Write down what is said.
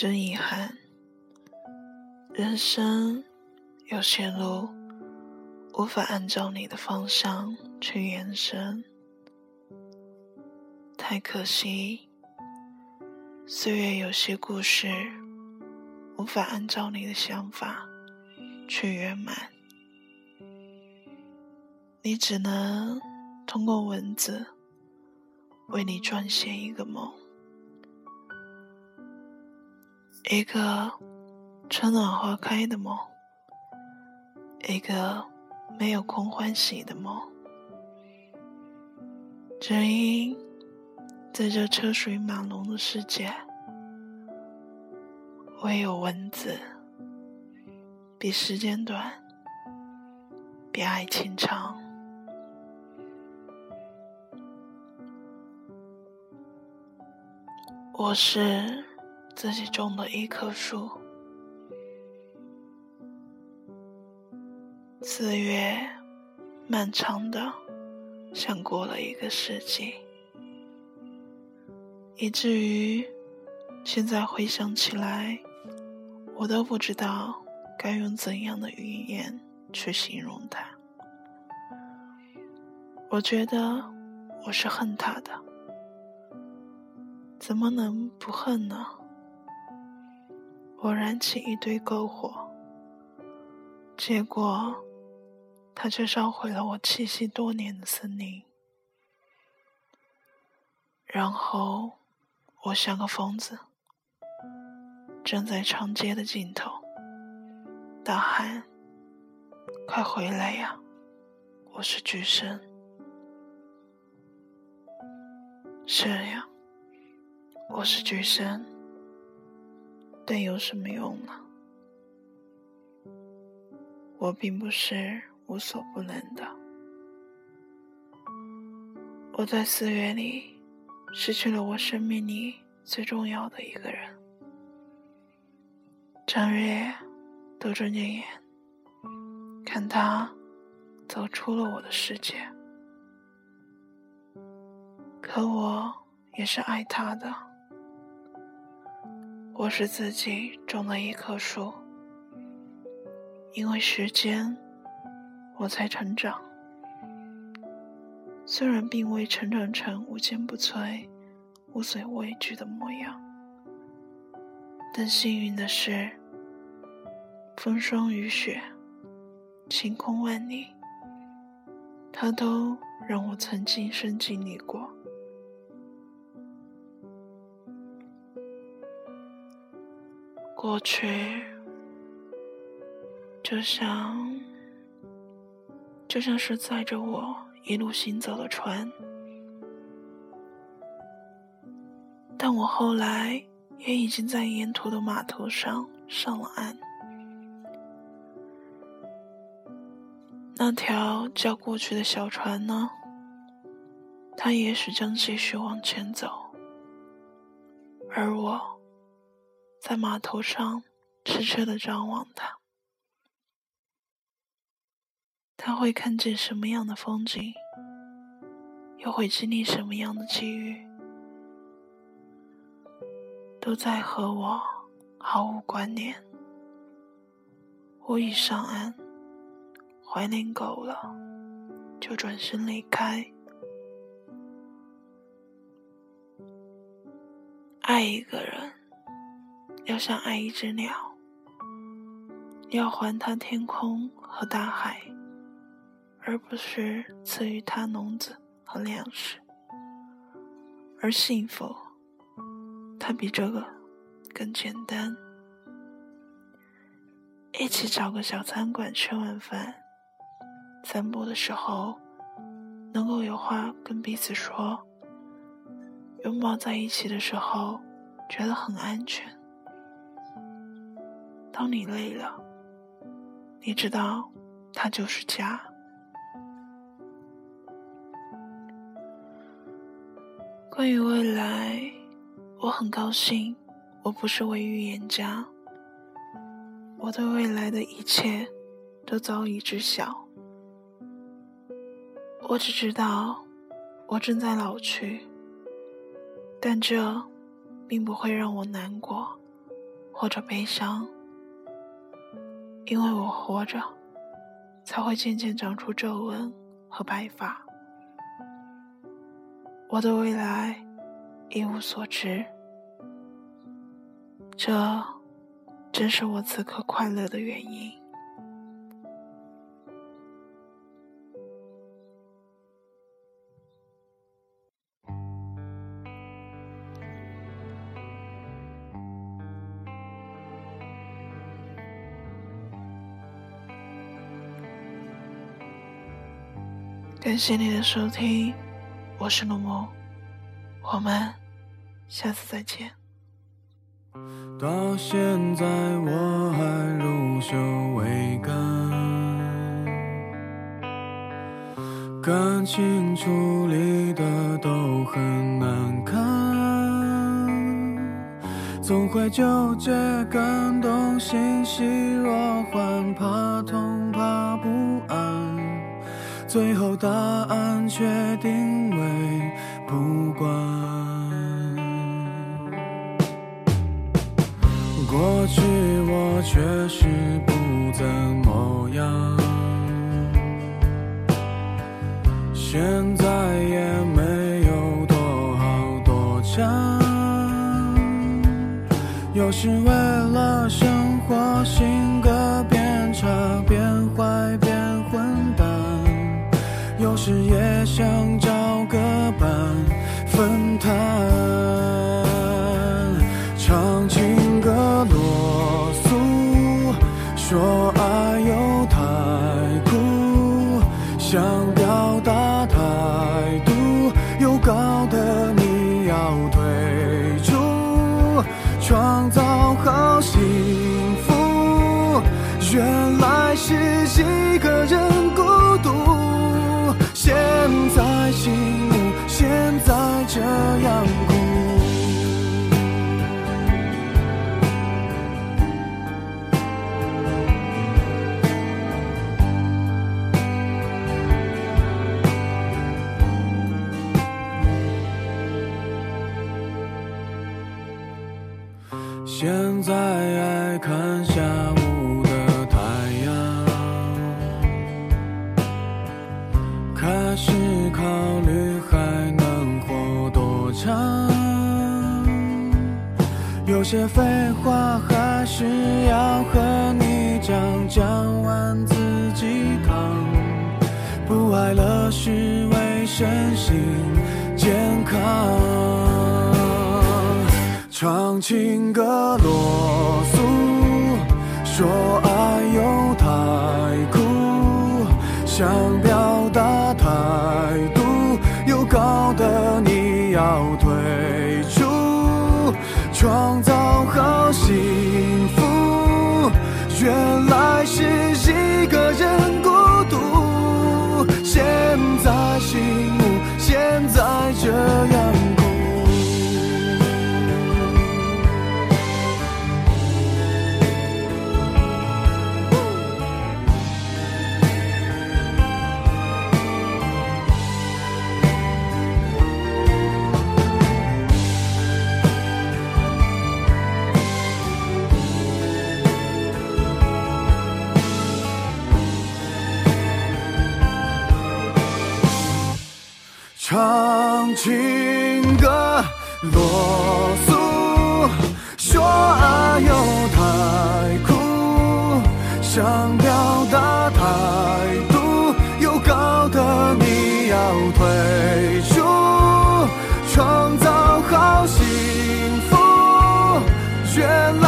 真遗憾，人生有些路无法按照你的方向去延伸，太可惜。岁月有些故事无法按照你的想法去圆满，你只能通过文字为你撰写一个梦。一个春暖花开的梦，一个没有空欢喜的梦。只因在这车水马龙的世界，唯有文字比时间短，比爱情长。我是。自己种的一棵树，四月漫长的，像过了一个世纪，以至于现在回想起来，我都不知道该用怎样的语言去形容它。我觉得我是恨他的，怎么能不恨呢？我燃起一堆篝火，结果，它却烧毁了我栖息多年的森林。然后，我像个疯子，站在长街的尽头，大喊：“快回来呀！我是巨神。”是呀，我是巨神。但有什么用呢？我并不是无所不能的。我在四月里失去了我生命里最重要的一个人。张月都睁着眼看他走出了我的世界，可我也是爱他的。我是自己种了一棵树，因为时间，我才成长。虽然并未成长成无坚不摧、无所畏惧的模样，但幸运的是，风霜雨雪、晴空万里，它都让我曾经身经历过。过去，就像就像是载着我一路行走的船，但我后来也已经在沿途的码头上上了岸。那条叫过去的小船呢？它也许将继续往前走，而我。在码头上痴痴的张望他，他会看见什么样的风景，又会经历什么样的际遇，都在和我毫无关联。我已上岸，怀念够了，就转身离开。爱一个人。要像爱一只鸟，要还他天空和大海，而不是赐予他笼子和粮食。而幸福，它比这个更简单。一起找个小餐馆吃晚饭，散步的时候能够有话跟彼此说，拥抱在一起的时候觉得很安全。当你累了，你知道，它就是家。关于未来，我很高兴，我不是位预言家。我对未来的一切都早已知晓。我只知道，我正在老去，但这并不会让我难过。或者悲伤，因为我活着，才会渐渐长出皱纹和白发。我的未来一无所知，这正是我此刻快乐的原因。感谢你的收听，我是陆梦，我们下次再见。到现在我还如羞未干，感情处理的都很难看，总会纠结感动欣喜若欢，怕痛怕不安。最后答案却定为不管。过去我确实不怎么样，现在也没有多好多强。有时为了生活，心想找个伴分担，唱情歌啰嗦，说爱又太苦，想表达态度，又搞得你要退出，创造好幸福，原来是一个人孤独。现在醒悟，现在这样哭。现在爱看下唱，有些废话还是要和你讲，讲完自己扛。不爱了是为身心健康，唱情歌啰嗦，说爱又太苦，想表创造好幸福，原来是一个人。情歌落俗说爱又太苦想表达态度又搞的你要退出创造好幸福原来